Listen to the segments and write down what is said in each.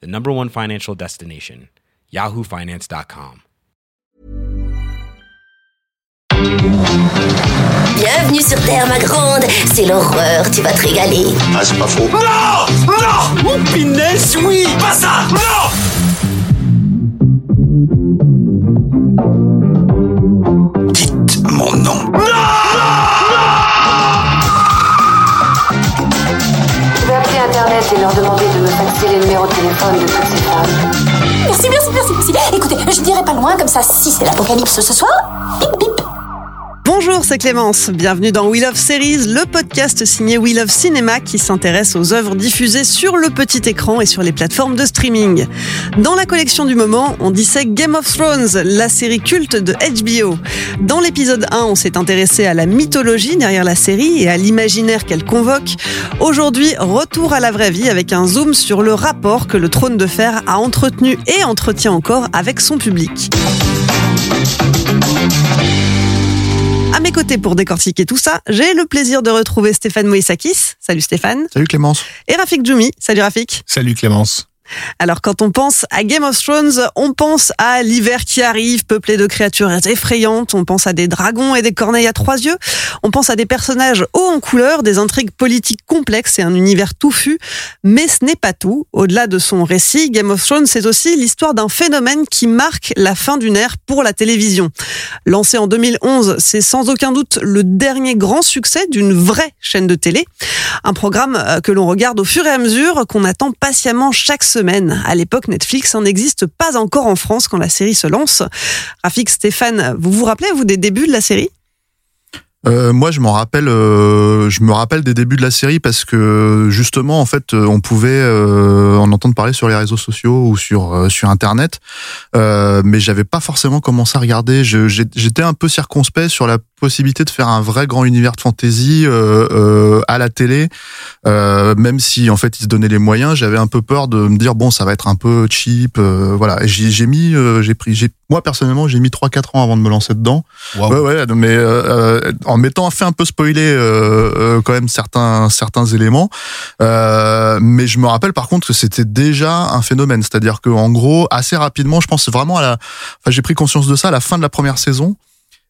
the number one financial destination, yahoofinance.com. Bienvenue sur Terre, ma grande. C'est l'horreur, tu vas te régaler. Ah, c'est pas faux. Non Non Oh, pinesse, oui Pas ça Non Dites mon nom. De téléphone de. Merci, merci, merci, merci. Écoutez, je dirai pas loin comme ça. Si c'est l'apocalypse ce soir, bip bip. Bonjour, c'est Clémence. Bienvenue dans We Love Series, le podcast signé We Love Cinéma qui s'intéresse aux œuvres diffusées sur le petit écran et sur les plateformes de streaming. Dans la collection du moment, on dissèque Game of Thrones, la série culte de HBO. Dans l'épisode 1, on s'est intéressé à la mythologie derrière la série et à l'imaginaire qu'elle convoque. Aujourd'hui, retour à la vraie vie avec un zoom sur le rapport que le trône de fer a entretenu et entretient encore avec son public. À mes côtés pour décortiquer tout ça, j'ai le plaisir de retrouver Stéphane Moïsakis. Salut Stéphane. Salut Clémence. Et Rafik Djoumi. Salut Rafik. Salut Clémence. Alors quand on pense à Game of Thrones, on pense à l'hiver qui arrive, peuplé de créatures effrayantes, on pense à des dragons et des corneilles à trois yeux, on pense à des personnages hauts en couleur, des intrigues politiques complexes et un univers touffu, mais ce n'est pas tout. Au-delà de son récit, Game of Thrones, c'est aussi l'histoire d'un phénomène qui marque la fin d'une ère pour la télévision. Lancé en 2011, c'est sans aucun doute le dernier grand succès d'une vraie chaîne de télé, un programme euh, que l'on regarde au fur et à mesure, qu'on attend patiemment chaque semaine. À l'époque, Netflix n'existe pas encore en France quand la série se lance. Rafik, Stéphane, vous vous rappelez, vous, des débuts de la série? Euh, moi, je m'en rappelle. euh, je me rappelle des débuts de la série parce que justement, en fait, on pouvait euh, en entendre parler sur les réseaux sociaux ou sur sur Internet, mais j'avais pas forcément commencé à regarder. J'étais un peu circonspect sur la possibilité de faire un vrai grand univers de fantasy euh, euh, à la télé, euh, même si en fait ils se donnaient les moyens. J'avais un peu peur de me dire bon, ça va être un peu cheap, voilà. J'ai mis, j'ai pris, j'ai moi personnellement, j'ai mis 3-4 ans avant de me lancer dedans. Ouais, ouais, mais en m'étant fait un peu spoiler quand même certains certains éléments, mais je me rappelle par contre que c'était déjà un phénomène, c'est-à-dire que en gros assez rapidement, je pense vraiment à la, enfin j'ai pris conscience de ça à la fin de la première saison.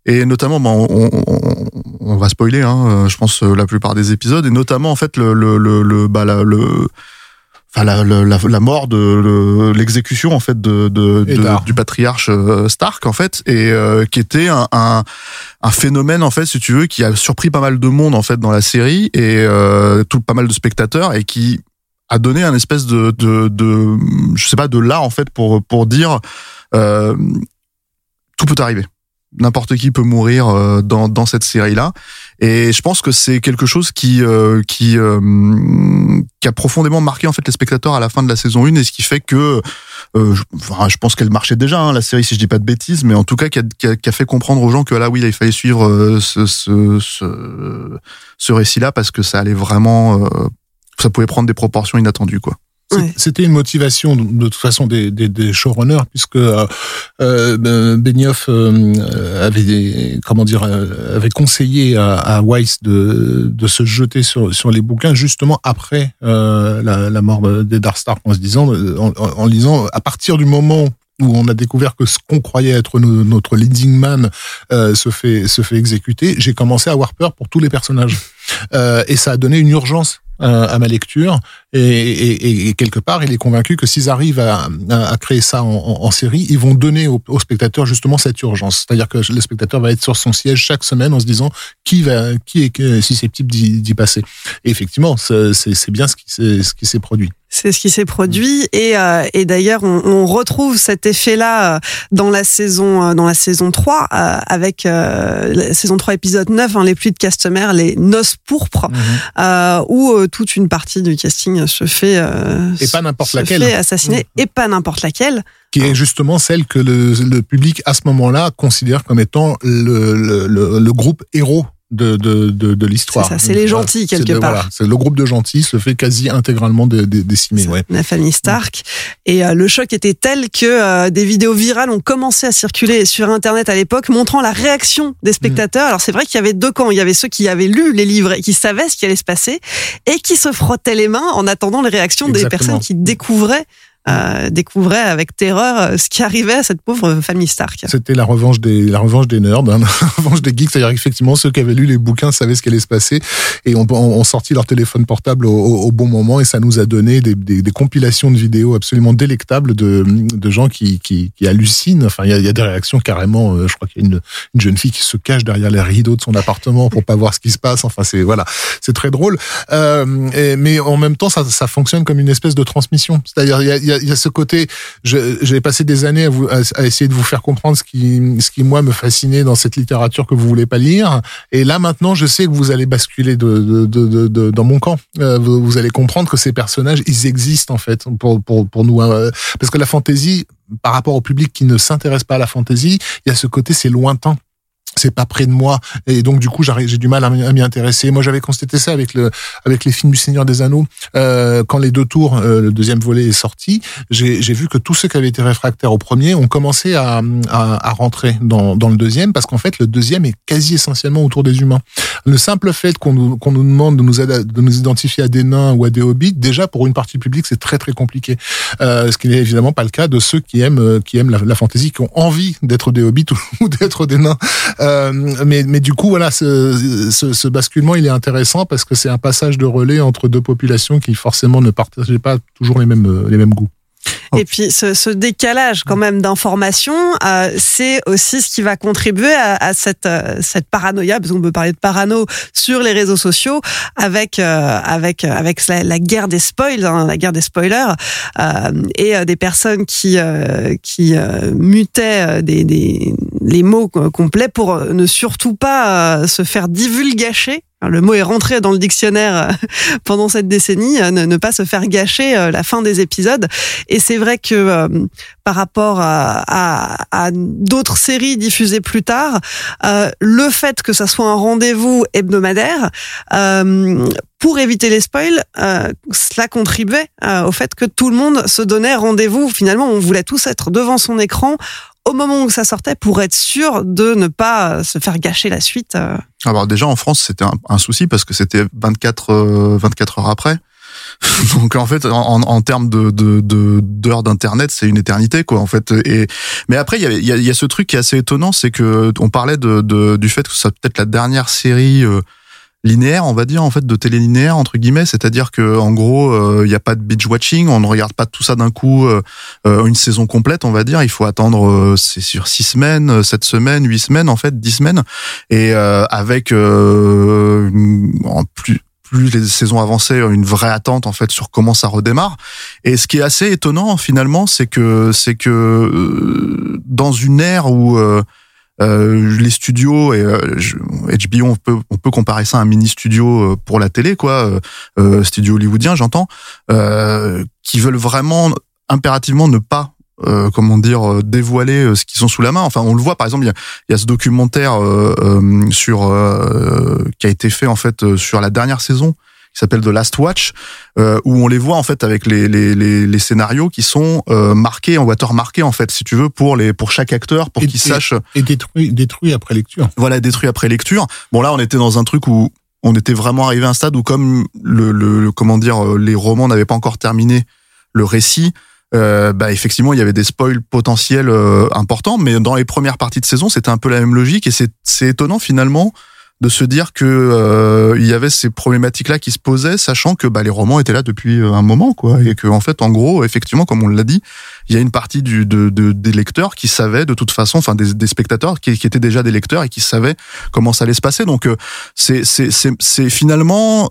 Et notamment, bon, on, on, on va spoiler, hein, euh, je pense euh, la plupart des épisodes, et notamment en fait le le le, le bah la, le enfin la, la, la, mort de le- l'exécution en fait de, de, du patriarche euh, Stark en fait et euh, qui était un, un un phénomène en fait si tu veux qui a surpris pas mal de monde en fait dans la série et euh, tout pas mal de spectateurs et qui a donné un espèce de de, de je sais pas de là en fait pour pour dire euh, tout peut arriver n'importe qui peut mourir euh, dans dans cette série là et je pense que c'est quelque chose qui euh, qui euh, qui a profondément marqué en fait les spectateurs à la fin de la saison 1 et ce qui fait que euh, je, enfin, je pense qu'elle marchait déjà hein, la série si je dis pas de bêtises mais en tout cas qui a, qui a, qui a fait comprendre aux gens que là oui il fallait suivre euh, ce ce ce, ce récit là parce que ça allait vraiment euh, ça pouvait prendre des proportions inattendues quoi Ouais. C'était une motivation de, toute façon des, des, des showrunners puisque euh, euh, ben, Benioff euh, avait des- comment dire euh, avait conseillé à, à Weiss de, de se jeter sur, sur les bouquins justement après euh, la, la mort d'Eddard Stark en se disant euh, en, en- lisant à partir du moment où on a découvert que ce qu'on croyait être no- notre leading man euh, se fait se fait exécuter, j'ai commencé à avoir peur pour tous les personnages Euh, et ça a donné une urgence euh, à ma lecture et, et, et quelque part, il est convaincu que s'ils arrivent à, à, à créer ça en, en, série, ils vont donner aux au spectateurs justement cette urgence. C'est-à-dire que le spectateur va être sur son siège chaque semaine en se disant qui va, qui est susceptible d'y passer. Et effectivement, c'est bien qui ce qui s'est produit. C'est ce qui s'est produit et, euh, et d'ailleurs on, on retrouve cet effet-là euh, dans la saison euh, dans la saison 3 euh, avec euh, la saison 3 épisode 9 hein, les pluies de Castemer, les noces pourpres Mhm. euh, où euh, toute une partie du casting se fait euh, Et pas n'importe laquelle. fait assassiner Mhm. et pas n'importe laquelle. qui est justement celle que le, le public à ce moment-là considère comme étant le, le, le, le groupe héros de, de, de, de l'histoire. C'est ça, c'est les gentils, quelque le- part. voilà, c'est le groupe de gentils se fait quasi intégralement dé- dé- décimer. Ouais. la famille Stark. Et euh, le choc était tel que euh, des vidéos virales ont commencé à circuler sur Internet à l'époque, montrant la réaction des spectateurs. Alors c'est vrai qu'il y avait deux camps. Il y avait ceux qui avaient lu les livres et qui savaient ce qui allait se passer, et qui se frottaient les mains en attendant les réactions des personnes qui découvraient. Euh, découvraient avec terreur euh, ce qui arrivait à cette pauvre famille Stark. C'était la revanche des la revanche des nerds, hein, la revanche des geeks, c'est-à-dire effectivement ceux qui avaient lu les bouquins savaient ce qui allait se passer et ont, ont, sorti leur téléphone portable au, au- bon moment et ça nous a donné des, des, des compilations de vidéos absolument délectables de, de gens qui, qui, qui hallucinent. Enfin, il y a, y a des réactions carrément. euh, je crois qu'il y a une, une jeune fille qui se cache derrière les rideaux de son appartement pour pas voir ce qui se passe. Enfin, c'est voilà, c'est très drôle. Euh, mais en même temps, ça, ça fonctionne comme une espèce de transmission. C'est-à-dire, il y a- il y a ce côté. J'ai passé des années à, vous, à, essayer de vous faire comprendre ce qui, ce qui moi me fascinait dans cette littérature que vous voulez pas lire. Et là maintenant, je sais que vous allez basculer de, de, de, de- dans mon camp. Euh, vous, vous allez comprendre que ces personnages, ils existent en fait pour pour pour nous. euh, parce que la fantaisie, par rapport au public qui ne s'intéresse pas à la fantaisie, il y a ce côté c'est lointain c'est pas près de moi. Et donc du coup j'ai du mal à m'y intéresser. Moi j'avais constaté ça avec le avec les films du Seigneur des Anneaux. Euh, quand les deux tours euh, le deuxième volet est sorti j'ai vu que tous ceux qui avaient été réfractaires au premier ont commencé à à, à rentrer dans dans le deuxième parce qu'en fait le deuxième est quasi essentiellement autour des humains. Le simple fait qu'on nous qu'on nous demande de nous de nous identifier à des nains ou à des hobbits déjà pour une partie publique c'est très très compliqué. Euh, ce qui n'est évidemment pas le cas de ceux qui aiment euh, qui aiment la, la fantaisie qui ont envie d'être des hobbits ou, ou d'être des nains. Euh, mais, mais du coup, voilà, ce, ce, basculement, il est intéressant parce que c'est un passage de relais entre deux populations qui forcément ne partageaient pas toujours les mêmes, euh, les mêmes goûts. Et puis ce, décalage quand même d'informations, euh, c'est aussi ce qui va contribuer à, cette euh, cette paranoïa, parce qu'on peut parler de parano sur les réseaux sociaux, avec euh, avec avec la, guerre des spoils, hein, la guerre des spoilers, euh, et euh, des personnes qui euh, qui euh, mutaient euh, des les mots co- complets pour euh, ne surtout pas euh, se faire divulgacher. Le mot est rentré dans le dictionnaire euh, pendant cette décennie, ne, ne pas se faire gâcher la fin des épisodes. Et c'est vrai que par rapport à, d'autres séries diffusées plus tard, le fait que ça soit un rendez-vous hebdomadaire, pour éviter les spoils, cela contribuait au fait que tout le monde se donnait rendez-vous. Finalement, on voulait tous être devant son écran au moment où ça sortait pour être sûr de ne pas euh, se faire gâcher la suite. euh. Alors déjà en France c'était un, souci parce que c'était 24 euh, 24 heures après. Donc en fait en, en termes de de- de- d'heures d'internet c'est une éternité quoi en fait et mais après il y a, y, a, y a ce truc qui est assez étonnant c'est que on parlait de, de du fait que ça peut-être la dernière série euh, linéaire on va dire en fait de télé linéaire entre guillemets. C'est-à-dire que en gros euh, il n'y a pas de binge watching on ne regarde pas tout ça d'un coup euh, euh, une saison complète on va dire. Il faut attendre euh, c'est sur six semaines euh, sept semaines huit semaines en fait dix semaines. Et euh, avec euh, plus plus les saisons avançaient, une vraie attente en fait sur comment ça redémarre. Et ce qui est assez étonnant finalement, c'est que c'est que euh, dans une ère où euh, les studios et euh, HBO, on peut on peut comparer ça à un mini studio euh, pour la télé, quoi, euh, euh, studio hollywoodien, j'entends, euh, qui veulent vraiment impérativement ne pas euh, comment dire dévoiler ce qu'ils sont sous la main. Enfin, on le voit par exemple, il y a, il y a ce documentaire euh, euh, sur qui a été fait en fait sur la dernière saison qui s'appelle The Last Watch, euh, où on les voit en fait avec les, les, les, les scénarios qui sont euh, marqués en watermarkés en fait, si tu veux, pour les pour chaque acteur, pour qu'ils et- sachent Et détruit, détruit après lecture. voilà détruit après lecture. Bon là on était dans un truc où on était vraiment arrivé à un stade où comme le, le, comment dire euh, les romans n'avaient pas encore terminé le récit, euh, bah effectivement il y avait des spoils potentiels euh, importants, mais dans les premières parties de saison c'était un peu la même logique et c'est c'est étonnant finalement de se dire que euh, il y avait ces problématiques là qui se posaient, sachant que bah, les romans étaient là depuis euh, un moment quoi, et que en fait en gros effectivement comme on l'a dit, il y a une partie du, de, de- des lecteurs qui savaient de toute façon, enfin des, des spectateurs qui, qui étaient déjà des lecteurs et qui savaient comment ça allait se passer. Donc euh, c'est finalement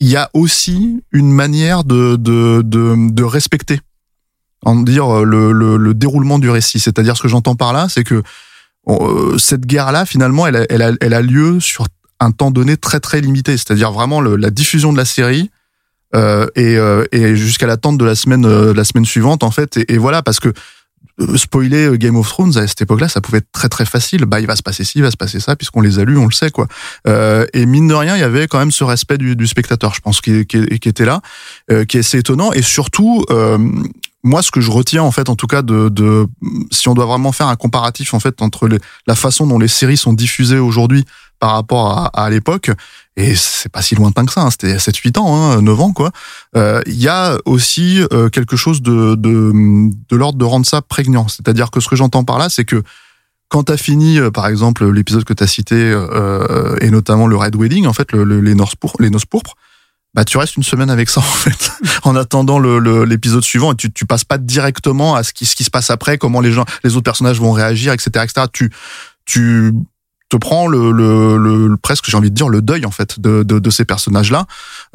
il y a aussi une manière de de de, de respecter en dire le, le, le déroulement du récit. C'est-à-dire ce que j'entends par là, c'est que cette guerre-là, finalement, elle a, elle, a, elle a lieu sur un temps donné très très limité. C'est-à-dire vraiment le, la diffusion de la série euh, et, euh, et jusqu'à l'attente de la semaine euh, la semaine suivante en fait. Et, voilà parce que euh, spoiler euh, Game of Thrones à cette époque-là, ça pouvait être très très facile. Bah, il va se passer ci, il va se passer ça, puisqu'on les a lus, on le sait quoi. Euh, et mine de rien, il y avait quand même ce respect du, du spectateur, je pense, qui, qui, qui était là, euh, qui est assez étonnant. Et surtout, euh, moi, ce que je retiens en fait, en tout cas, de, de si on doit vraiment faire un comparatif en fait entre les, la façon dont les séries sont diffusées aujourd'hui par rapport à, à l'époque, et c'est pas si lointain que ça, hein, c'était 7-8 ans, hein, 9 ans quoi. Euh, Il y a aussi euh, quelque chose de, de, de l'ordre de rendre ça prégnant. C'est-à-dire que ce que j'entends par là, c'est que quand t'as fini, euh, par exemple, l'épisode que t'as cité, euh, et notamment le Red Wedding, en fait, le, le- les, noces pourpres, les noces pourpres, bah tu restes une semaine avec ça en fait, en attendant le- le- l'épisode suivant, et tu, tu passes pas directement à ce qui, ce qui se passe après, comment les gens, les autres personnages vont réagir, etc., etc. Tu, tu te prends le, le, le- le- presque, j'ai envie de dire, le deuil en fait de, de, de ces personnages-là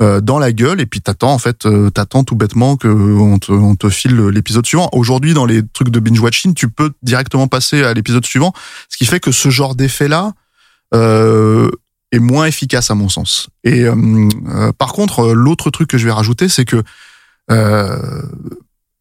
euh, dans la gueule, et puis t'attends en fait, euh, t'attends tout bêtement que on te, on te file l'épisode suivant. Aujourd'hui, dans les trucs de binge watching, tu peux directement passer à l'épisode suivant, ce qui fait que ce genre d'effet-là euh, est moins efficace à mon sens. Et euh, euh, par contre, euh, l'autre truc que je vais rajouter, c'est que euh,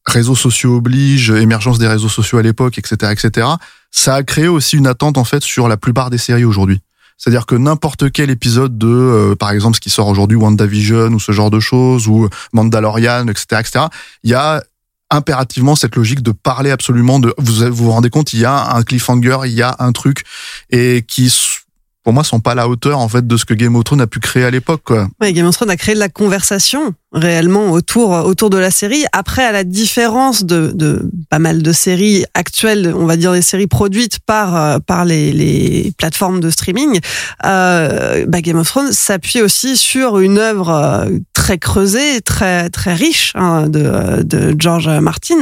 réseaux sociaux obligent, émergence des réseaux sociaux à l'époque, etc., etc. Ça a créé aussi une attente en fait sur la plupart des séries aujourd'hui. C'est-à-dire que n'importe quel épisode de, euh, par exemple, ce qui sort aujourd'hui, WandaVision ou ce genre de choses, ou Mandalorian, etc., etc., il y a impérativement cette logique de parler absolument de. Vous, vous rendez compte, il y a un cliffhanger, il y a un truc et qui, pour moi, sont pas à la hauteur en fait de ce que Game of Thrones a pu créer à l'époque. Ouais, Game of Thrones a créé de la conversation réellement autour autour de la série. Après, à la différence de, de pas mal de séries actuelles, on va dire des séries produites par euh, par les, les plateformes de streaming, euh, bah, Game of Thrones s'appuie aussi sur une œuvre euh, très creusée, très très riche hein, de de George Martin.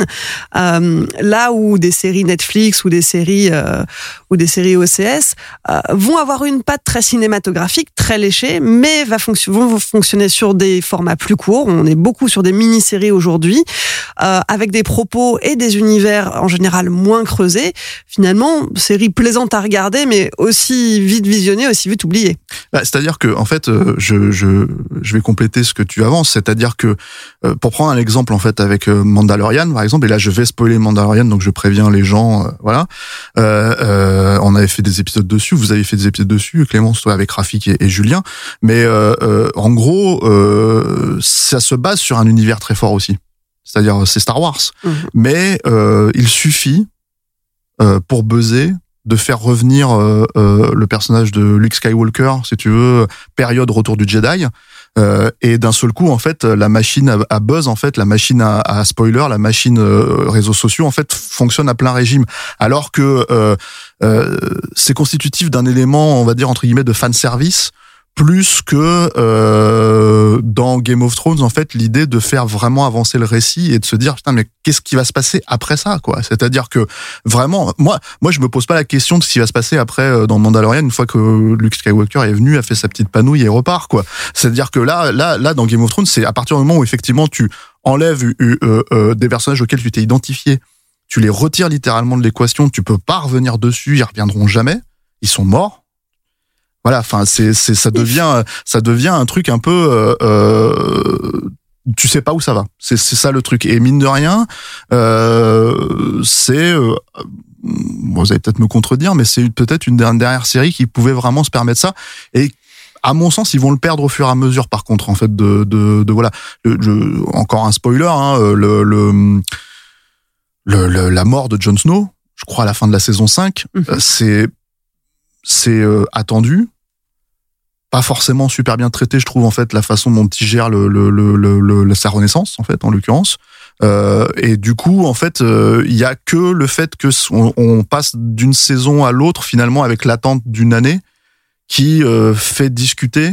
Euh, là où des séries Netflix ou des séries euh, ou des séries OCS euh, vont avoir une patte très cinématographique, très léchée, mais va fonction- vont fonctionner sur des formats plus courts. On est beaucoup sur des mini-séries aujourd'hui, euh, avec des propos et des univers en général moins creusés. Finalement, série plaisante à regarder, mais aussi vite visionnée, aussi vite oubliée. Bah, C'est-à-dire que, en fait, euh, je, je, je vais compléter ce que tu avances. C'est-à-dire que, euh, pour prendre un exemple, en fait, avec euh, Mandalorian, par exemple, et là, je vais spoiler Mandalorian, donc je préviens les gens, euh, voilà. Euh, on avait fait des épisodes dessus, vous avez fait des épisodes dessus, Clémence, toi, avec Rafik et, Julien. Mais en gros, euh, ça se base sur un univers très fort aussi. C'est-à-dire, c'est Star Wars. Mhm. Mais euh, il suffit euh, pour buzzer de faire revenir euh, euh, le personnage de Luke Skywalker, si tu veux, période retour du Jedi. Euh, et d'un seul coup, en fait, la machine à, à buzz, en fait, la machine à, à spoiler, la machine euh, réseaux sociaux, en fait, fonctionne à plein régime. Alors que euh, euh, c'est constitutif d'un élément, on va dire entre guillemets, de fan service plus que euh, dans Game of Thrones en fait l'idée de faire vraiment avancer le récit et de se dire putain mais qu'est-ce qui va se passer après ça quoi? C'est-à-dire que vraiment moi moi je me pose pas la question de ce qui va se passer après euh, dans Mandalorian une fois que Luke Skywalker est venu a fait sa petite panouille et repart quoi. C'est-à-dire que là là là dans Game of Thrones c'est à partir du moment où effectivement tu enlèves euh, euh, des personnages auxquels tu t'es identifié tu les retires littéralement de l'équation tu peux pas revenir dessus ils reviendront jamais ils sont morts voilà, enfin, c'est, c'est, ça devient, ça devient un truc un peu, euh, euh, tu sais pas où ça va. C'est, c'est ça le truc. Et mine de rien, euh, c'est, euh, bon, vous allez peut-être me contredire, mais c'est peut-être une dernière série qui pouvait vraiment se permettre ça. Et à mon sens, ils vont le perdre au fur et à mesure. Par contre, en fait, de, de, de voilà, le, le- encore un spoiler, hein, le, le, le- le- la mort de Jon Snow, je crois à la fin de la saison 5, Mhm. euh, c'est c'est euh, attendu pas forcément super bien traité je trouve en fait la façon dont il gère le, le, sa renaissance en fait en l'occurrence. Euh, et du coup en fait euh, il y a que le fait que on, passe d'une saison à l'autre finalement avec l'attente d'une année qui euh, fait discuter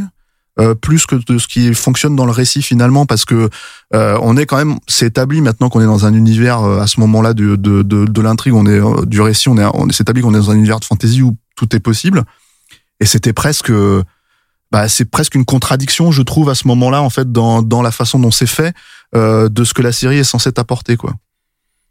euh, plus que de ce qui fonctionne dans le récit finalement parce que euh, on est quand même c'est établi maintenant qu'on est dans un univers euh, à ce moment-là de de, de, l'intrigue on est euh, du récit on est on est c'est établi qu'on est dans un univers de fantasy où tout est possible. Et c'était presque bah c'est presque une contradiction, je trouve, à ce moment-là, en fait, dans dans la façon dont c'est fait, euh, de ce que la série est censée apporter, quoi.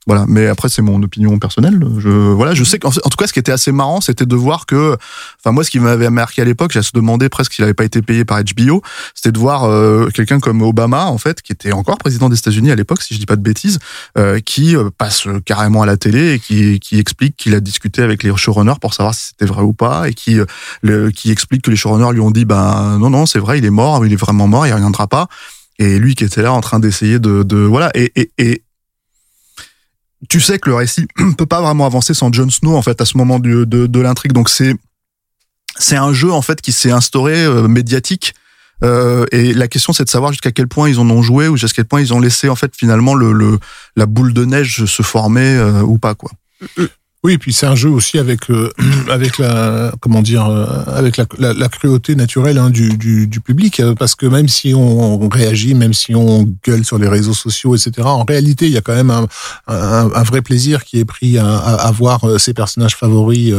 Voilà, mais après c'est mon opinion personnelle. Je voilà, je sais qu'en en tout cas ce qui était assez marrant, c'était de voir que, enfin moi ce qui m'avait marqué à l'époque, j'ai se demandé presque s'il n'avait pas été payé par HBO, c'était de voir euh, quelqu'un comme Obama en fait, qui était encore président des États-Unis à l'époque, si je dis pas de bêtises, euh, qui euh, passe carrément à la télé et qui, qui explique qu'il a discuté avec les showrunners pour savoir si c'était vrai ou pas et qui le, qui explique que les showrunners lui ont dit ben non non c'est vrai il est mort, il est vraiment mort, il reviendra pas. Et lui qui était là en train d'essayer de, de voilà et, et, et tu sais que le récit peut pas vraiment avancer sans Jon Snow en fait à ce moment de, de, l'intrigue. Donc c'est c'est un jeu en fait qui s'est instauré euh, médiatique. Euh, et la question c'est de savoir jusqu'à quel point ils en ont joué ou jusqu'à quel point ils ont laissé en fait finalement le, le la boule de neige se former euh, ou pas quoi. Oui, et puis c'est un jeu aussi avec euh, avec la comment dire euh, avec la, la, la, cruauté naturelle hein, du, du, du, public euh, parce que même si on, réagit, même si on gueule sur les réseaux sociaux, etc. En réalité, il y a quand même un, un, un vrai plaisir qui est pris à, à, voir ses personnages favoris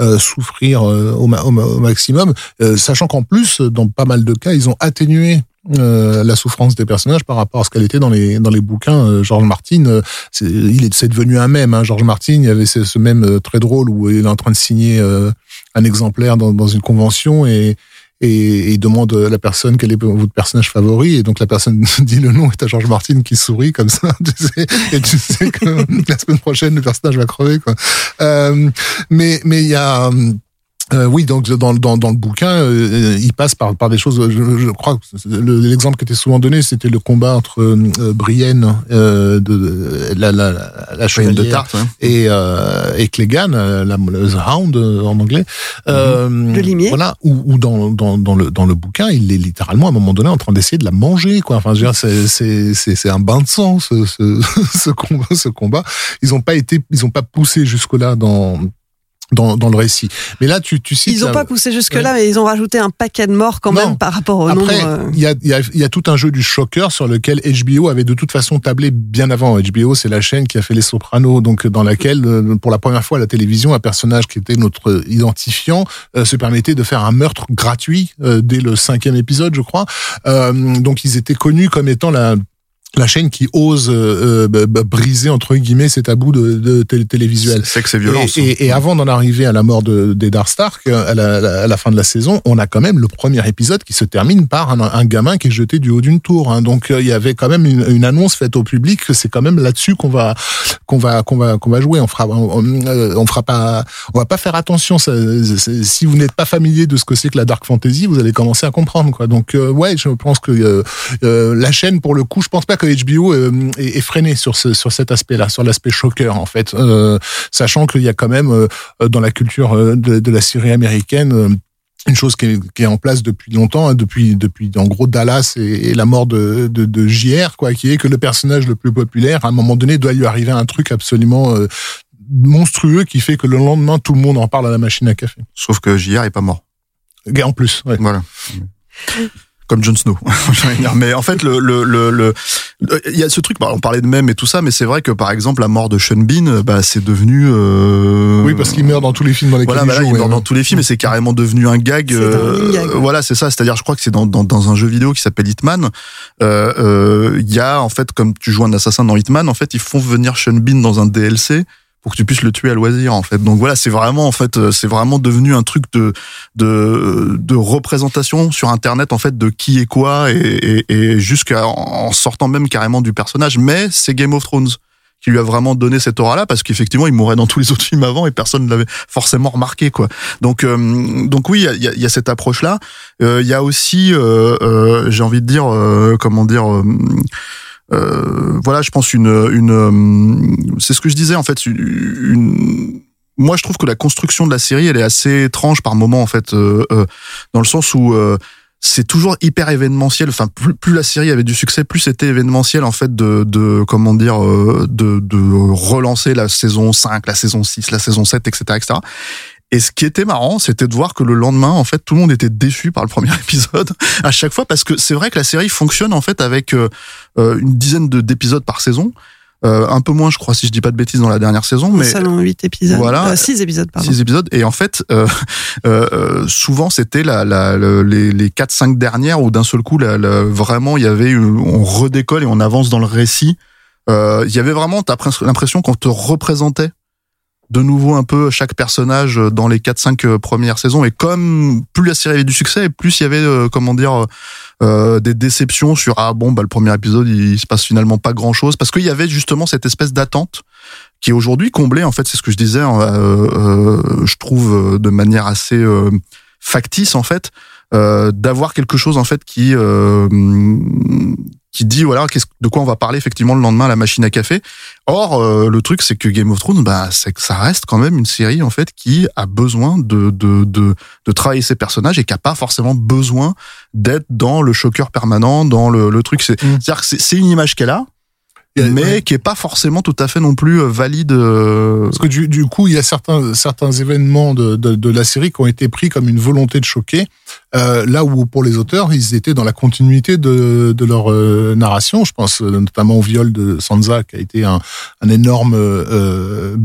euh, souffrir au, au, maximum, sachant qu'en plus, dans pas mal de cas, ils ont atténué euh, la souffrance des personnages par rapport à ce qu'elle était dans les dans les bouquins. Euh, George Martin, euh, c'est, il est c'est devenu un même. Hein. George Martin, il y avait ce, ce même très drôle où il est en train de signer un exemplaire dans, dans une convention et et, il demande à la personne quel est votre personnage favori et donc la personne dit le nom et t'as George Martin qui sourit comme ça tu sais, et tu sais que la semaine prochaine le personnage va crever quoi euh, mais mais il y a euh, oui, donc dans, dans, dans le bouquin, euh, il passe par, par des choses. Je, je crois que l'exemple qui était souvent donné, c'était le combat entre euh, Brienne euh, de la la la, de Tarte et euh, et Clegane, la, la Hound en anglais. Mhm. le limier. Voilà. Ou, dans, dans dans le dans le bouquin, il est littéralement à un moment donné en train d'essayer de la manger, quoi. Enfin, je veux dire, c'est c'est c'est un bain de sang ce ce, ce combat ce combat. Ils ont pas été, ils ont pas poussé jusque là dans dans, dans le récit. Mais là, tu, tu cites... Ils n'ont pas poussé jusque-là, mais ils ont rajouté un paquet de morts quand même par rapport au Après, nombre... il y a, y, a, y a tout un jeu du choker sur lequel HBO avait de toute façon tablé bien avant. HBO, c'est la chaîne qui a fait Les Sopranos, donc dans laquelle, euh, pour la première fois à la télévision, un personnage qui était notre identifiant euh, se permettait de faire un meurtre gratuit euh, dès le cinquième épisode, je crois. donc ils étaient connus comme étant la la chaîne qui ose euh, euh briser entre guillemets ces tabous de, de télé télévisuel. Sexe et violence. Et, et, et avant d'en arriver à la mort de d'Eddard Stark à la, à la, fin de la saison, on a quand même le premier épisode qui se termine par un, un gamin qui est jeté du haut d'une tour. Hein. Donc euh, il y avait quand même une, une, annonce faite au public que c'est quand même là-dessus qu'on va qu'on va qu'on va qu'on va jouer. On fera on, euh, on, fera pas on va pas faire attention. Ça, si vous n'êtes pas familier de ce que c'est que la dark fantasy, vous allez commencer à comprendre quoi. Donc ouais, je pense que la chaîne pour le coup, je pense pas que HBO euh, est, freiné sur ce, sur cet aspect-là, sur l'aspect choqueur en fait, euh, sachant qu'il y a quand même euh, dans la culture de, de la série américaine une chose qui est, qui est, en place depuis longtemps, hein, depuis depuis en gros Dallas et, et la mort de, de, de, JR, quoi, qui est que le personnage le plus populaire, à un moment donné, doit lui arriver un truc absolument euh, monstrueux qui fait que le lendemain tout le monde en parle à la machine à café. Sauf que JR est pas mort. Et en plus, ouais. Voilà comme Jon Snow. mais en fait, le, le, le, il y a ce truc. Bah, on parlait de même et tout ça, mais c'est vrai que par exemple, la mort de Sean Bean, bah, c'est devenu. Euh... Oui, parce qu'il meurt dans tous les films dans lesquels voilà, il bah là, joue. Il meurt dans tous les films, et c'est carrément devenu un gag. Euh, gag. Voilà, c'est ça. C'est-à-dire, je crois que c'est dans, dans, dans un jeu vidéo qui s'appelle Hitman. Euh, euh, il y a en fait, comme tu joues un assassin dans Hitman, en fait, ils font venir Sean Bean dans un DLC pour que tu puisses le tuer à loisir en fait. Donc voilà, c'est vraiment en fait c'est vraiment devenu un truc de de de représentation sur internet en fait de qui est quoi et et, et jusqu'à en sortant même carrément du personnage mais c'est Game of Thrones qui lui a vraiment donné cette aura là parce qu'effectivement il mourait dans tous les autres films avant et personne ne l'avait forcément remarqué quoi. Donc euh, donc oui, il y a, y a, cette approche là. Euh, il y a aussi euh, euh j'ai envie de dire comment dire euh, voilà, je pense une, une euh, c'est ce que je disais en fait. Une, moi, je trouve que la construction de la série, elle est assez étrange par moment en fait, euh, euh, dans le sens où euh, c'est toujours hyper événementiel. Enfin, plus, plus, la série avait du succès, plus c'était événementiel en fait de, de comment dire, de, de relancer la saison 5, la saison 6, la saison 7, etc., etc. Et ce qui était marrant, c'était de voir que le lendemain, en fait, tout le monde était déçu par le premier épisode à chaque fois parce que c'est vrai que la série fonctionne en fait avec euh, une dizaine d'épisodes par saison. Euh, un peu moins, je crois, si je dis pas de bêtises, dans la dernière saison. Mais Seulement 8 épisodes. Voilà. 6 épisodes, pardon. six épisodes. Et en fait, euh, euh, euh, souvent c'était la, la, le- les, les 4-5 dernières où d'un seul coup, vraiment, il y avait, une- on redécolle et on avance dans le récit. Euh, Il y avait vraiment, t'as pres- l'impression qu'on te représentait de nouveau un peu chaque personnage dans les 4-5 premières saisons. Et comme plus la série avait du succès, plus il y avait, euh, comment dire, euh, des déceptions sur ah bon bah le premier épisode il se passe finalement pas grand chose parce qu'il y avait justement cette espèce d'attente qui est aujourd'hui comblée en fait c'est ce que je disais euh, euh, je trouve euh, de manière assez euh, factice en fait euh, d'avoir quelque chose en fait qui euh, qui dit voilà qu'est-ce de quoi on va parler effectivement le lendemain à la machine à café or euh, le truc c'est que Game of Thrones bah c'est que ça reste quand même une série en fait qui a besoin de de de, de travailler ses personnages et qui a pas forcément besoin d'être dans le choqueur permanent dans le, le truc c'est Mm. c'est-à-dire que c'est une image qu'elle a mais ouais. qui est pas forcément tout à fait non plus euh, valide euh, Parce que du, du coup, il y a certains, certains événements de, de, de la série qui ont été pris comme une volonté de choquer, euh, là où pour les auteurs, ils étaient dans la continuité de, de leur euh, narration. Je pense euh, notamment au viol de Sansa, qui a été un, un énorme euh,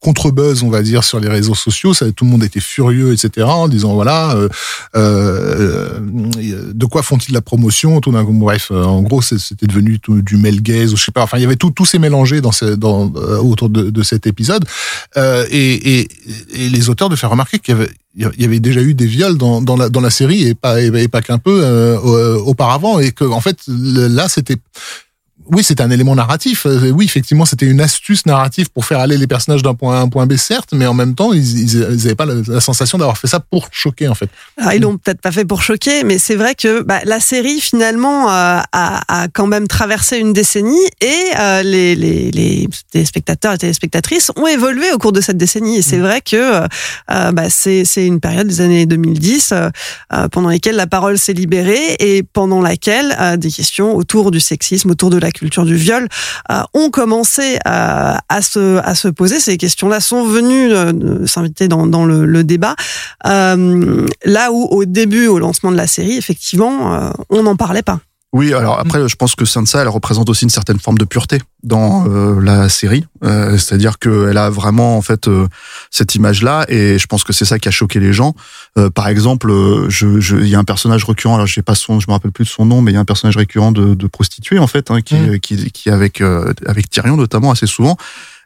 contre-buzz, on va dire, sur les réseaux sociaux. Ça, tout le monde était furieux, etc., en disant voilà, euh, de quoi font-ils la promotion? Tout d'un coup, bref, en gros, c'était devenu tout, du male gaze ou je sais pas. Enfin, il y avait tout, tout s'est mélangé dans, ce, dans autour de, de cet épisode, et, et, et les auteurs de faire remarquer qu'il y avait il y avait déjà eu des viols dans, la, série et pas, qu'un peu euh, euh, auparavant et que en fait là c'était oui, c'était un élément narratif. Euh, Oui, effectivement, c'était une astuce narrative pour faire aller les personnages d'un point A à un point B, certes, mais en même temps, ils, ils, ils avaient pas la, sensation d'avoir fait ça pour choquer, en fait. Alors, ils l'ont peut-être pas fait pour choquer, mais c'est vrai que bah, la série finalement euh, a, a quand même traversé une décennie et euh, les, les, les téléspectateurs et téléspectatrices ont évolué au cours de cette décennie. Et c'est vrai que euh, bah, c'est c'est une période des années 2010 euh, euh, pendant lesquelles la parole s'est libérée et pendant laquelle des questions autour du sexisme, autour de la culture du viol euh, ont commencé à, à se poser. Ces questions-là sont venues euh, s'inviter dans, le, débat. Euh, là où au début, au lancement de la série, effectivement, euh, on n'en parlait pas. Oui, alors après, je pense que Sansa, elle représente aussi une certaine forme de pureté dans euh, la série. Euh, C'est-à-dire qu'elle a vraiment en fait euh, cette image-là, et je pense que c'est ça qui a choqué les gens. Euh, par exemple, euh, je, je, il y a un personnage récurrent, alors je sais pas son, je me rappelle plus de son nom, mais il y a un personnage récurrent de, de prostituée en fait, hein, qui, Mm. qui, qui avec euh, avec Tyrion notamment assez souvent.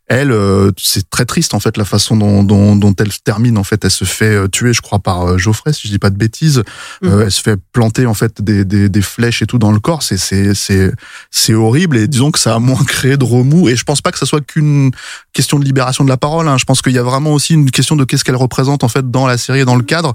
Elle, euh, c'est très triste en fait la façon dont, dont, dont elle se termine. En fait, elle se fait euh, tuer, je crois, par euh, Geoffrey, si je dis pas de bêtises. Euh, elle se fait planter en fait des, des, des flèches et tout dans le corps. C'est c'est c'est c'est horrible et disons que ça a moins créé de remous. Et je pense pas que ça soit qu'une question de libération de la parole. Hein. Je pense qu'il y a vraiment aussi une question de qu'est-ce qu'elle représente en fait dans la série et dans le cadre,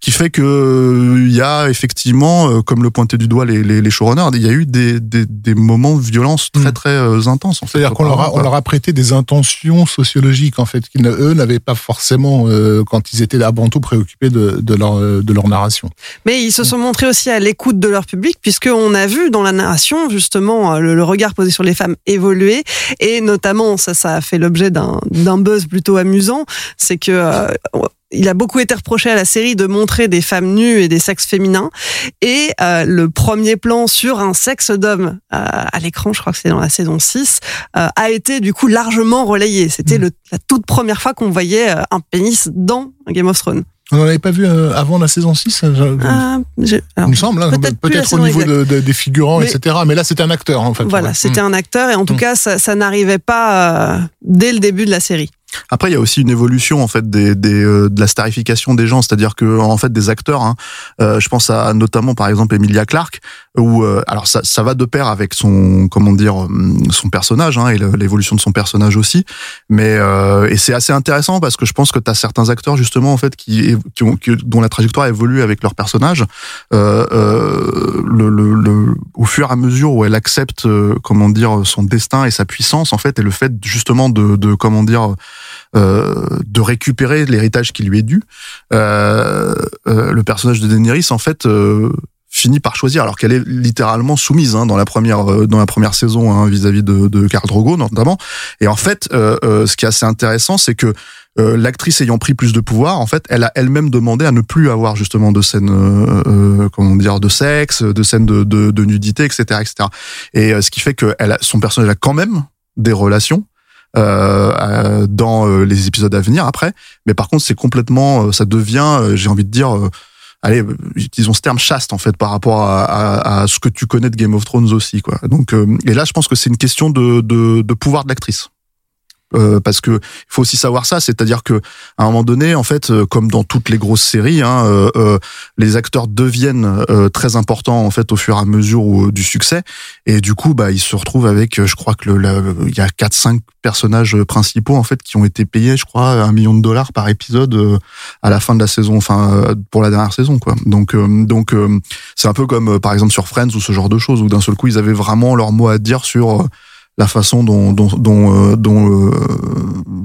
qui fait que euh, il y a effectivement, comme le pointaient du doigt les, les, les showrunners, il y a eu des, des, des moments de violence très Mm. très intenses. En fait, C'est-à-dire qu'on leur, a, on leur a prêté des intentions sociologiques, en fait, qu'ils eux n'avaient pas forcément euh, quand ils étaient avant tout préoccupés de, leur, euh, de leur narration. Mais ils se sont montrés aussi à l'écoute de leur public, puisqu'on a vu dans la narration justement euh, le, regard posé sur les femmes évoluer, et notamment ça, ça a fait l'objet d'un buzz plutôt amusant, c'est que il a beaucoup été reproché à la série de montrer des femmes nues et des sexes féminins. Et euh, le premier plan sur un sexe d'homme euh, à l'écran, je crois que c'est dans la saison 6, euh, a été du coup largement relayé. C'était le- la toute première fois qu'on voyait euh, un pénis dans Game of Thrones. On n'en avait pas vu euh, avant la saison 6 ça, je- Ah, alors, Il me semble, hein, peut-être au niveau exacte. de, de- des figurants, Mais- etc. Mais là, c'était un acteur, en fait. Voilà, Ouais. c'était Mm. un acteur et en tout Mm. cas, ça, ça n'arrivait pas euh, dès le début de la série. Après, il y a aussi une évolution en fait des, des euh, de la starification des gens, c'est-à-dire que en fait des acteurs. Hein, euh, je pense à notamment par exemple Emilia Clarke, où euh, alors ça, ça va de pair avec son comment dire hum, son personnage hein, et l'évolution de son personnage aussi. Mais euh, et c'est assez intéressant parce que je pense que tu as certains acteurs justement en fait qui, qui ont qui- dont la trajectoire évolue avec leur personnage. Euh, euh, le, le, le- au fur et à mesure où elle accepte euh, comment dire son destin et sa puissance en fait et le fait justement de, de comment dire euh, de récupérer l'héritage qui lui est dû. Euh, euh, le personnage de Daenerys, en fait, euh, finit par choisir, alors qu'elle est littéralement soumise hein, dans la première euh, dans la première saison hein, vis-à-vis de, de Drogo notamment. Et en fait, euh, euh, ce qui est assez intéressant, c'est que euh, l'actrice ayant pris plus de pouvoir, en fait, elle a elle-même demandé à ne plus avoir justement de scènes, euh, euh, comment dire, de sexe, de scènes de, de, de nudité, etc., etc. Et euh, ce qui fait que a, son personnage a quand même des relations euh, dans euh, les épisodes à venir après. Mais par contre, c'est complètement, euh, ça devient, euh, j'ai envie de dire, euh, allez, utilisons ce terme chaste en fait par rapport à, à, à ce que tu connais de Game of Thrones aussi, quoi. Donc, euh, et là, je pense que c'est une question de, de, de pouvoir de l'actrice. Euh, parce que faut aussi savoir ça, c'est-à-dire que à un moment donné, en fait, euh, comme dans toutes les grosses séries, hein, euh, euh, les acteurs deviennent très importants en fait au fur et à mesure où- du succès, et du coup, bah, ils se retrouvent avec, je crois que le, il y a quatre cinq personnages principaux en fait qui ont été payés, je crois, un million de dollars par épisode à la fin de la saison, enfin pour la dernière saison, quoi. Donc, donc c'est un peu comme par exemple sur Friends ou ce genre de choses où d'un seul coup ils avaient vraiment leur mot à dire sur la façon dont dont dont, euh, dont euh,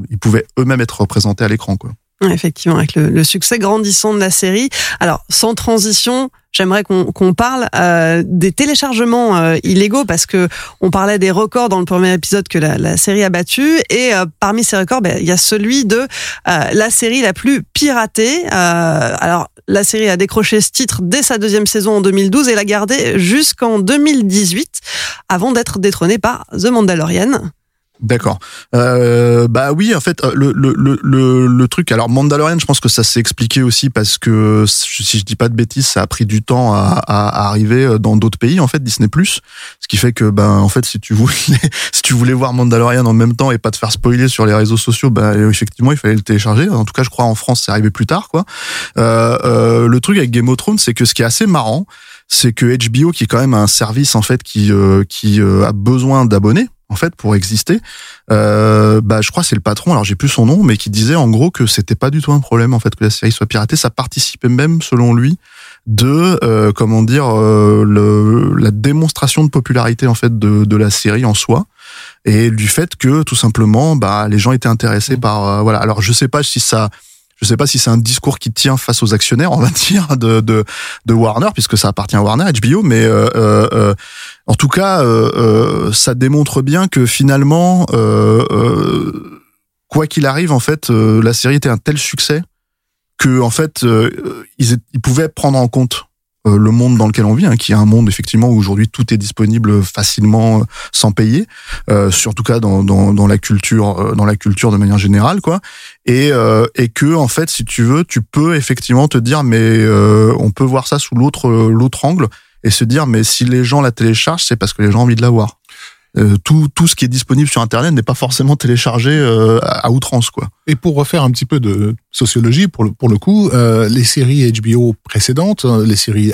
ils pouvaient eux-mêmes être représentés à l'écran, quoi. Effectivement, avec le, succès grandissant de la série. Alors, sans transition, j'aimerais qu'on parle euh, des téléchargements euh, illégaux parce que on parlait des records dans le premier épisode que la, série a battu et euh, parmi ces records, ben, il y a celui de la série la plus piratée. Alors, la série a décroché ce titre dès sa deuxième saison en 2012 et l'a gardé jusqu'en 2018 avant d'être détrôné par The Mandalorian. D'accord. Euh, bah oui, en fait, euh, le, le, le, le, truc. Alors Mandalorian, je pense que ça s'est expliqué aussi parce que si je dis pas de bêtises, ça a pris du temps à, à, arriver dans d'autres pays. En fait, Disney Plus, ce qui fait que ben en fait, si tu voulais, si tu voulais voir Mandalorian en même temps et pas te faire spoiler sur les réseaux sociaux, ben effectivement, il fallait le télécharger. En tout cas, je crois en France, c'est arrivé plus tard, quoi. Euh, euh, le truc avec Game of Thrones, c'est que ce qui est assez marrant, c'est que HBO, qui est quand même un service en fait qui euh, qui euh, a besoin d'abonnés en fait pour exister. Euh, bah je crois c'est le patron alors j'ai plus son nom mais qui disait en gros que c'était pas du tout un problème en fait que la série soit piratée. Ça participait même selon lui de euh, comment dire euh, le, la démonstration de popularité en fait de, de la série en soi et du fait que tout simplement bah les gens étaient intéressés par euh, voilà. Alors je sais pas si ça je sais pas si c'est un discours qui tient face aux actionnaires, on va dire, de, de, Warner, puisque ça appartient à Warner, HBO, mais euh, euh, en tout cas, euh, euh, ça démontre bien que finalement, euh, euh, quoi qu'il arrive, en fait, euh, la série était un tel succès que en fait, euh, ils, ils pouvaient prendre en compte euh, le monde dans lequel on vit, hein, qui est un monde effectivement où aujourd'hui tout est disponible facilement euh, sans payer, euh, surtout cas dans, dans, dans la culture, euh, dans la culture de manière générale, quoi. Et, euh, et que en fait, si tu veux, tu peux effectivement te dire, mais euh, on peut voir ça sous l'autre l'autre angle et se dire, mais si les gens la téléchargent, c'est parce que les gens ont envie de la voir. Euh, tout, tout ce qui est disponible sur Internet n'est pas forcément téléchargé euh, à, outrance, quoi. Et pour refaire un petit peu de sociologie, pour le, pour le coup, euh, les séries HBO précédentes, euh, les séries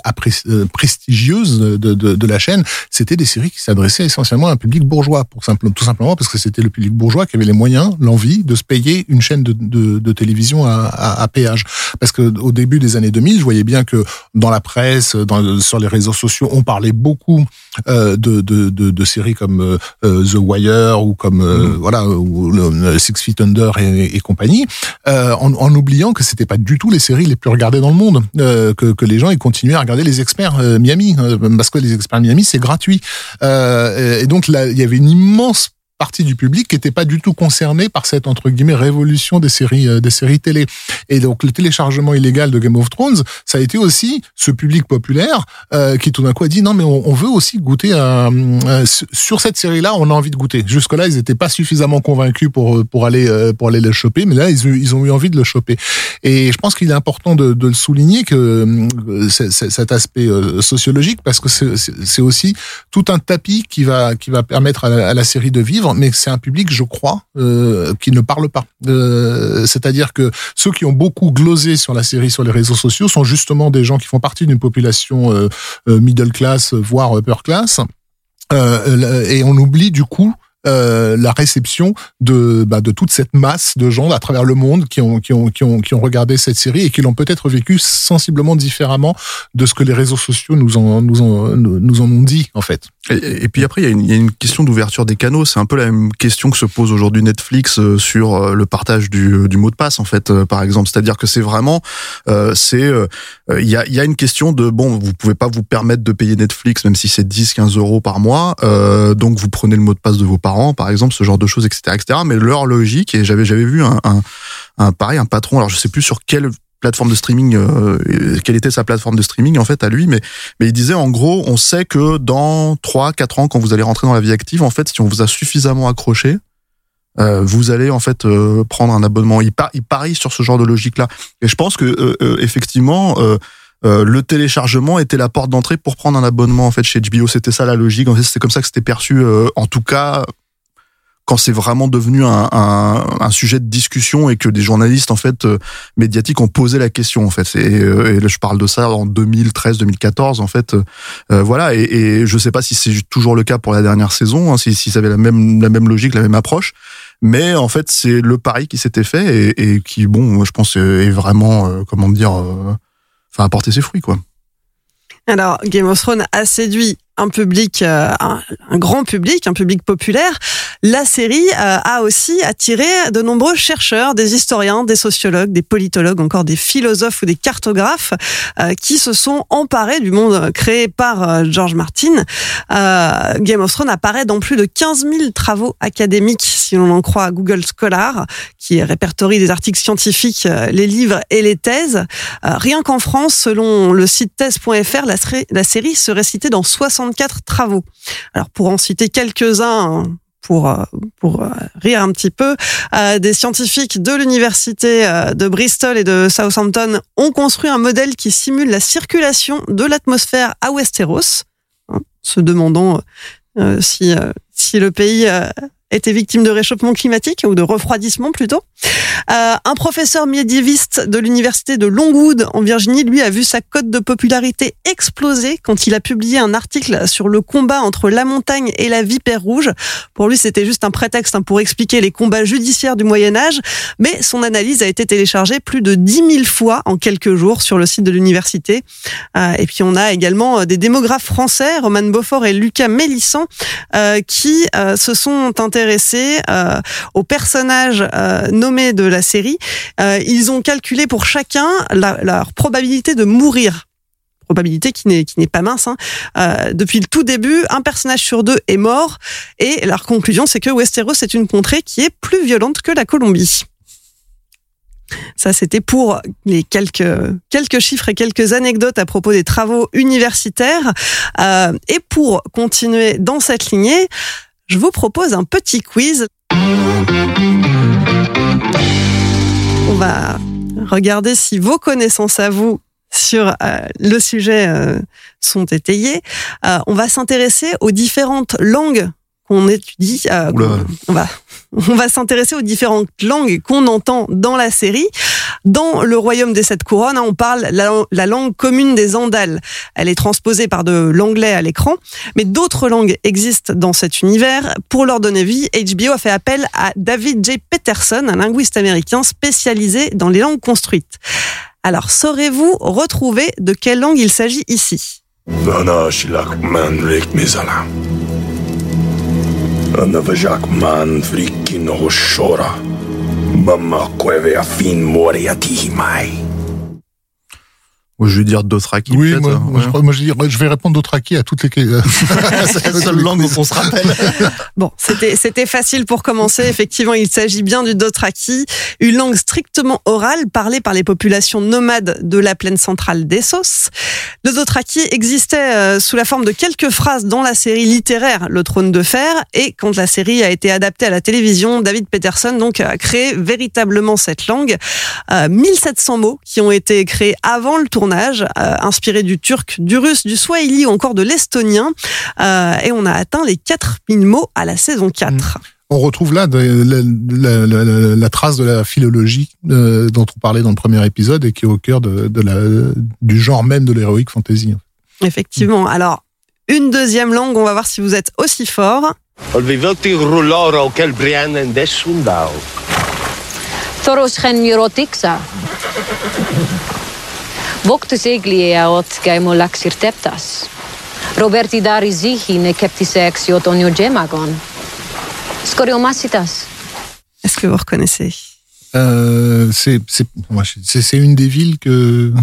euh, prestigieuses de, de, de la chaîne, c'était des séries qui s'adressaient essentiellement à un public bourgeois, pour simple, tout simplement parce que c'était le public bourgeois qui avait les moyens, l'envie de se payer une chaîne de, de, de télévision à, à, à, péage. Parce que au début des années 2000, je voyais bien que dans la presse, dans, sur les réseaux sociaux, on parlait beaucoup euh, de, de, de, séries comme euh, The Wire ou comme euh, mmh. voilà ou le, Six Feet Under et, et compagnie, euh, en, en, oubliant que c'était pas du tout les séries les plus regardées dans le monde, euh, que, que les gens ils continuaient à regarder les experts euh, Miami, parce que les experts Miami c'est gratuit, euh, et donc là il y avait une immense partie du public qui n'était pas du tout concerné par cette entre guillemets révolution des séries euh, des séries télé. Et donc le téléchargement illégal de Game of Thrones ça a été aussi ce public populaire euh, qui tout d'un coup a dit non mais on, on veut aussi goûter à, euh, sur cette série là on a envie de goûter. Jusque là ils n'étaient pas suffisamment convaincus pour pour aller euh, pour aller le choper mais là ils, ils ont eu envie de le choper. Et je pense qu'il est important de, de le souligner que euh, c'est, c'est cet aspect euh, sociologique parce que c'est aussi tout un tapis qui va qui va permettre à la, à la série de vivre mais c'est un public, je crois, euh, qui ne parle pas. Euh, c'est-à-dire que ceux qui ont beaucoup glosé sur la série sur les réseaux sociaux sont justement des gens qui font partie d'une population euh, middle class, voire upper class. Et on oublie du coup euh, la réception de, bah, de toute cette masse de gens à travers le monde qui ont, qui ont, qui ont, qui ont regardé cette série et qui l'ont peut-être vécu sensiblement différemment de ce que les réseaux sociaux nous en, nous en, nous en ont dit, en fait. Et, puis après, il y, a une, y a une question d'ouverture des canaux. C'est un peu la même question que se pose aujourd'hui Netflix sur le partage du, du mot de passe, en fait, par exemple. C'est-à-dire que c'est vraiment, euh, c'est, il y a, y a une question de, bon, vous pouvez pas vous permettre de payer Netflix, même si c'est 10, 15 euros par mois, euh, donc vous prenez le mot de passe de vos parents par exemple, ce genre de choses, etc., etc. Mais leur logique, et j'avais j'avais vu un, un, un pareil, un patron, alors je sais plus sur quelle plateforme de streaming, euh, quelle était sa plateforme de streaming en fait à lui, mais mais il disait en gros, on sait que dans 3 4 ans quand vous allez rentrer dans la vie active, en fait, si on vous a suffisamment accroché, euh, vous allez en fait euh, prendre un abonnement. Il, par, il parie sur ce genre de logique là. Et je pense que effectivement. Le téléchargement était la porte d'entrée pour prendre un abonnement en fait chez HBO. C'était ça la logique. En fait, c'était comme ça que c'était perçu. en tout cas, quand c'est vraiment devenu un, un, un sujet de discussion et que des journalistes en fait euh, médiatiques ont posé la question en fait. Et, euh, et je parle de ça en 2013-2014 en fait. Euh, voilà. Et, et je sais pas si c'est toujours le cas pour la dernière saison, hein, si, si ça avait la même la même logique, la même approche. Mais en fait, c'est le pari qui s'était fait et, et qui, bon, je pense, est vraiment, euh, comment dire, euh, enfin, apporter ses fruits, quoi. Alors, Game of Thrones a séduit un public, euh, un, grand public, un public populaire. La série euh, a aussi attiré de nombreux chercheurs, des historiens, des sociologues, des politologues, encore des philosophes ou des cartographes euh, qui se sont emparés du monde créé par George Martin. Game of Thrones apparaît dans plus de 15 000 travaux académiques, si l'on en croit Google Scholar, qui répertorie des articles scientifiques, les livres et les thèses. Rien qu'en France, selon le site thèse.fr, la, la série serait citée dans 64 travaux. Alors pour en citer quelques-uns, hein, pour euh, euh, rire un petit peu, euh, des scientifiques de l'université de Bristol et de Southampton ont construit un modèle qui simule la circulation de l'atmosphère à Westeros, hein, se demandant si si le pays était victime de réchauffement climatique ou de refroidissement plutôt. Euh, un professeur médiéviste de l'université de Longwood en Virginie, lui, a vu sa cote de popularité exploser quand il a publié un article sur le combat entre la montagne et la vipère rouge. Pour lui, c'était juste un prétexte hein, pour expliquer les combats judiciaires du Moyen Âge, mais son analyse a été téléchargée plus de 10 000 fois en quelques jours sur le site de l'université. Euh, et puis on a également euh, des démographes français, Roman Beaufort et Lucas Mélissant, euh, qui euh, se sont intéressés euh, aux personnages euh, nommés de la série. Euh, ils ont calculé pour chacun leur probabilité de mourir. Probabilité qui n'est qui n'est pas mince. Hein. Euh, depuis le tout début, un personnage sur deux est mort et leur conclusion c'est que Westeros est une contrée qui est plus violente que la Colombie. Ça, c'était pour les quelques, quelques chiffres et quelques anecdotes à propos des travaux universitaires. Et pour continuer dans cette lignée, je vous propose un petit quiz. On va regarder si vos connaissances à vous sur euh, le sujet euh, sont étayées. Euh, on va s'intéresser aux différentes langues qu'on étudie. on va, on va s'intéresser aux différentes langues qu'on entend dans la série. Dans le royaume des sept couronnes, hein, on parle la, la langue commune des Andales. Elle est transposée par de l'anglais à l'écran, mais d'autres langues existent dans cet univers. Pour leur donner vie, HBO a fait appel à David J. Peterson, un linguiste américain spécialisé dans les langues construites. Alors, saurez-vous retrouver de quelle langue il s'agit ici? Branavajak man vrikin hoshora. Bama kweve afin moriatihimai. Ou je vais dire Dothraki. Oui, moi, hein, moi, ouais. je, moi, je, je vais répondre d'Othraki à toutes les questions. C'est la seule langue dont on se rappelle. Bon, c'était c'était facile pour commencer. Effectivement, il s'agit bien du Dothraki, une langue strictement orale parlée par les populations nomades de la plaine centrale d'Essos. Le Dothraki existait euh, sous la forme de quelques phrases dans la série littéraire Le Trône de Fer, et quand la série a été adaptée à la télévision, David Peterson donc a créé véritablement cette langue. Euh, 1700 mots qui ont été créés avant le tournage, euh, inspirés du turc, du russe, du swahili ou encore de l'estonien. Euh, et on a atteint les 4000 mots à la saison 4. On retrouve là de- la, la- la- la trace de la philologie euh, dont on parlait dans le premier épisode et qui est au cœur de, de la, du genre même de l'héroïque fantasy. Effectivement. Alors, une deuxième langue, on va voir si vous êtes aussi fort. Teptas. Roberti dari gemagon. Scoriomasitas. Est-ce que vous reconnaissez? Euh, c'est une des villes que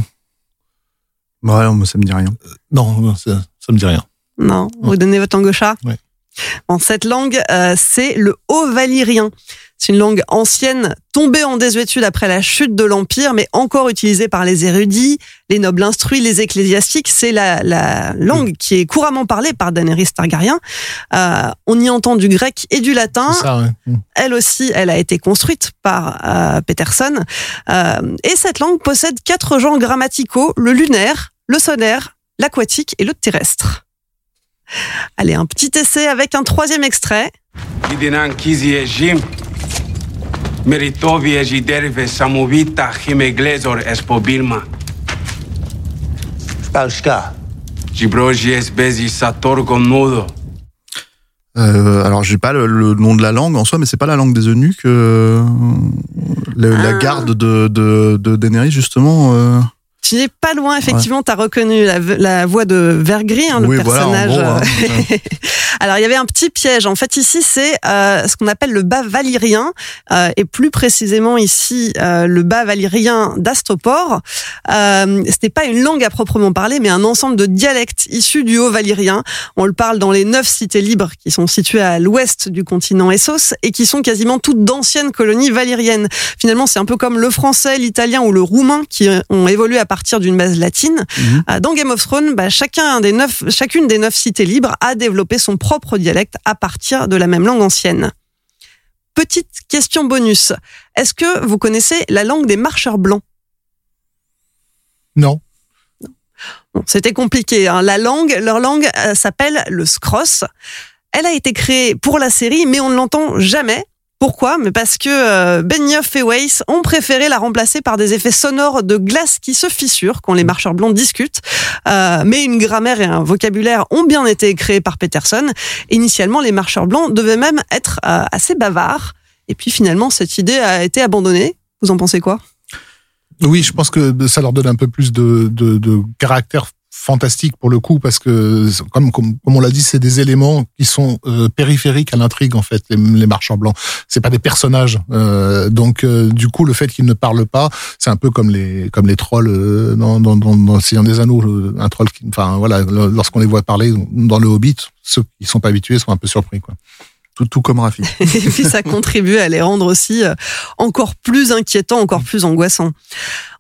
Ouais, moi, ça me dit rien. non non, ça, ça me dit rien. Non Vous donnez votre langue au chat? Ouais. Bon, cette langue, euh, c'est le haut valyrien. C'est une langue ancienne, tombée en désuétude après la chute de l'Empire, mais encore utilisée par les érudits, les nobles instruits, les ecclésiastiques. C'est la, la langue qui est couramment parlée par Daenerys Targaryen. Euh, on y entend du grec et du latin. C'est ça, ouais. Mm. Elle aussi, elle a été construite par euh, Peterson. Euh, et cette langue possède quatre genres grammaticaux, le lunaire, le sonnaire, l'aquatique et le terrestre. Allez, un petit essai avec un troisième extrait. Kidinan kizi e jim. Meritovi e jiderve samovita himeglezor espobilma. Pauska. Jibroji es bezi sator nudo. Euh, alors j'ai pas le, le nom de la langue en soi, mais c'est pas la langue des eunuques. euh, le- La Ah. garde de, de, de Daenerys justement. euh, Tu n'es pas loin, effectivement, tu as reconnu la, la voix de Vergris, hein, le voilà, personnage. gros, hein. euh, Alors, il y avait un petit piège. En fait, ici, c'est euh, ce qu'on appelle le bas valyrien, euh, et plus précisément ici, euh, le bas valyrien d'Astopor. Euh, Ce n'est pas une langue à proprement parler, mais un ensemble de dialectes issus du haut valyrien. On le parle dans les neuf cités libres qui sont situées à l'ouest du continent Essos et qui sont quasiment toutes d'anciennes colonies valyriennes. Finalement, c'est un peu comme le français, l'italien ou le roumain qui ont évolué à partir d'une base latine. Euh, Dans Game of Thrones, bah, chacun des neuf, chacune des neuf cités libres a développé son propre dialecte à partir de la même langue ancienne. Petite question bonus. Est-ce que vous connaissez la langue des marcheurs blancs? Non. Bon, C'était compliqué. hein. La langue, leur langue euh, s'appelle le Scross. Elle a été créée pour la série, mais on ne l'entend jamais. Pourquoi? Mais parce que euh, Benioff et Weiss ont préféré la remplacer par des effets sonores de glace qui se fissurent quand les marcheurs blancs discutent. Euh, mais une grammaire et un vocabulaire ont bien été créés par Peterson. Initialement, les marcheurs blancs devaient même être euh, assez bavards. Et puis finalement, cette idée a été abandonnée. Vous en pensez quoi? Oui, je pense que ça leur donne un peu plus de, de, de caractère fantastique pour le coup parce que comme comme, comme on l'a dit c'est des éléments qui sont euh, périphériques à l'intrigue en fait les, marchands blancs. C'est pas des personnages euh, donc euh, du coup le fait qu'ils ne parlent pas c'est un peu comme les comme les trolls euh, dans dans dans, dans Seigneur des Anneaux le- un troll qui enfin voilà lorsqu'on les voit parler dans le Hobbit ceux qui sont pas habitués sont un peu surpris quoi tout, tout comme Rafi. Et puis ça contribue à les rendre aussi euh, encore plus inquiétants, encore plus angoissants.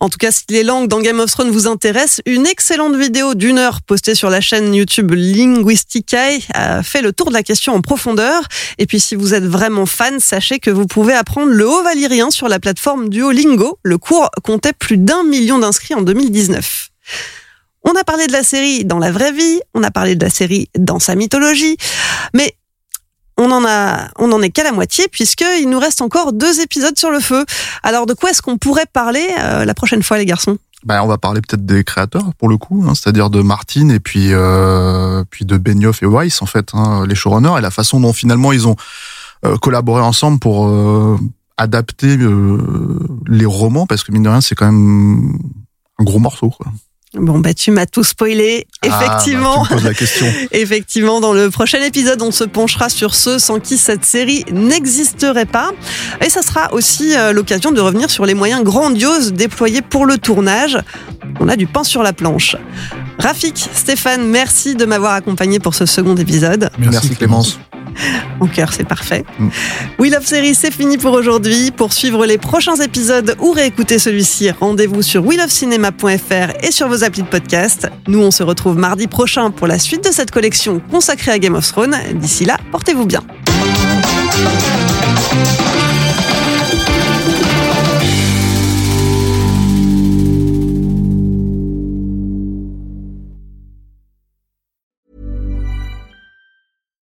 En tout cas, si les langues dans Game of Thrones vous intéressent, une excellente vidéo d'une heure postée sur la chaîne YouTube Linguisticae euh, fait le tour de la question en profondeur. Et puis si vous êtes vraiment fan, sachez que vous pouvez apprendre le haut valyrien sur la plateforme Duolingo. Le cours comptait plus d'un million d'inscrits en 2019. On a parlé de la série dans la vraie vie, on a parlé de la série dans sa mythologie, mais on en a, on en est qu'à la moitié puisqu'il nous reste encore deux épisodes sur le feu. Alors de quoi est-ce qu'on pourrait parler euh, la prochaine fois, les garçons? Bah, on va parler peut-être des créateurs pour le coup, hein, c'est-à-dire de Martin et puis euh, puis de Benioff et Weiss en fait, hein, les showrunners et la façon dont finalement ils ont euh, collaboré ensemble pour adapter les romans parce que mine de rien c'est quand même un gros morceau. Bon bah tu m'as tout spoilé. Effectivement. Ah, bah, tu me poses la question. Effectivement, dans le prochain épisode, on se penchera sur ceux sans qui cette série n'existerait pas. Et ça sera aussi euh, l'occasion de revenir sur les moyens grandioses déployés pour le tournage. On a du pain sur la planche. Rafik, Stéphane, merci de m'avoir accompagné pour ce second épisode. Merci, Clémence. En cœur, c'est parfait. Mm. We Love Series, c'est fini pour aujourd'hui. Pour suivre les prochains épisodes ou réécouter celui-ci, rendez-vous sur welovecinema.fr et sur vos applis de podcast. Nous, on se retrouve mardi prochain pour la suite de cette collection consacrée à Game of Thrones. D'ici là, portez-vous bien.